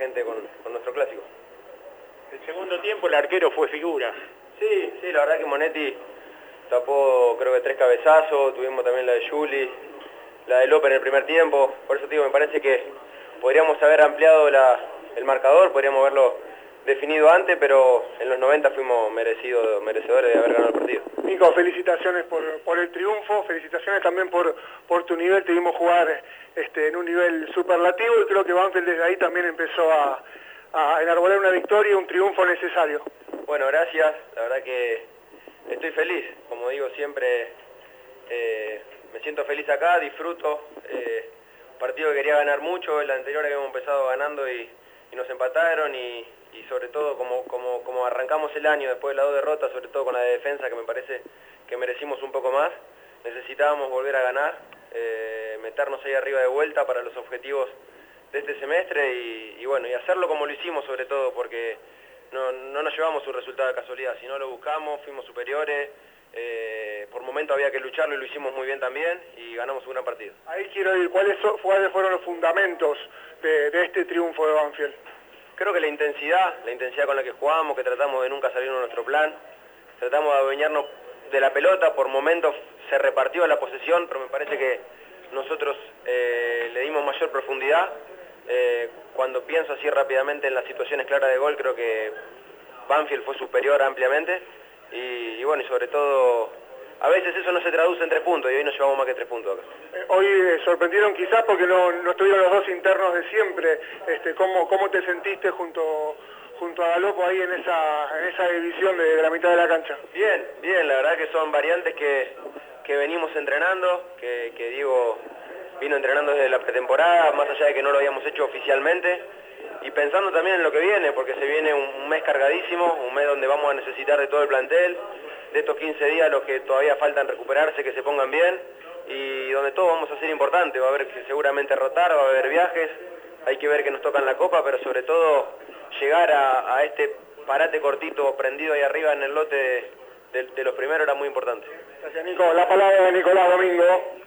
gente con, nuestro clásico. El segundo tiempo el arquero fue figura. Sí, sí, la verdad que Monetti tapó creo que tres cabezazos, tuvimos también la de Juli, la de López en el primer tiempo, por eso digo, me parece que podríamos haber ampliado el marcador, podríamos haberlo definido antes, pero en los 90 fuimos merecidos, merecedores de haber ganado el partido. Nico, felicitaciones por, el triunfo, felicitaciones también por, por tu nivel, te vimos jugar este, en un nivel superlativo y creo que Banfield desde ahí también empezó a, enarbolar una victoria, un triunfo necesario. Bueno, gracias, la verdad que estoy feliz, como digo siempre, eh, me siento feliz acá, disfruto, eh, partido que quería ganar mucho, el anterior habíamos empezado ganando y, nos empataron y, sobre todo como, como, como, arrancamos el año después de las dos derrotas, sobre todo con la de defensa que me parece que merecimos un poco más, necesitábamos volver a ganar, eh, meternos ahí arriba de vuelta para los objetivos de este semestre y, bueno, y hacerlo como lo hicimos sobre todo porque no, no nos llevamos un resultado de casualidad, sino lo buscamos, fuimos superiores, eh, por momento había que lucharlo y lo hicimos muy bien también y ganamos un gran partido. Ahí quiero ir, ¿cuáles, fueron los fundamentos de, este triunfo de Banfield? Creo que la intensidad, la intensidad con la que jugamos, que tratamos de nunca salir de nuestro plan, tratamos de adueñarnos de la pelota, por momentos se repartió la posesión, pero me parece que nosotros eh, le dimos mayor profundidad. Eh, cuando pienso así rápidamente en las situaciones claras de gol, creo que Banfield fue superior ampliamente y, bueno, y sobre todo, a veces eso no se traduce en tres puntos y hoy nos llevamos más que tres puntos acá. Eh, hoy eh, sorprendieron quizás porque no, no, estuvieron los dos internos de siempre. Este, ¿cómo, ¿Cómo te sentiste junto junto a Galopo ahí en esa, en esa división de, la mitad de la cancha? Bien, bien, la verdad que son variantes que, que venimos entrenando, que, que Diego vino entrenando desde la pretemporada, más allá de que no lo habíamos hecho oficialmente y pensando también en lo que viene, porque se viene un, mes cargadísimo, un mes donde vamos a necesitar de todo el plantel, de estos 15 días los que todavía faltan recuperarse, que se pongan bien, y donde todo vamos a ser importante, va a haber seguramente rotar, va a haber viajes, hay que ver que nos tocan la copa, pero sobre todo llegar a, este parate cortito prendido ahí arriba en el lote de, de los primeros era muy importante. Gracias Nico, la palabra de Nicolás Domingo.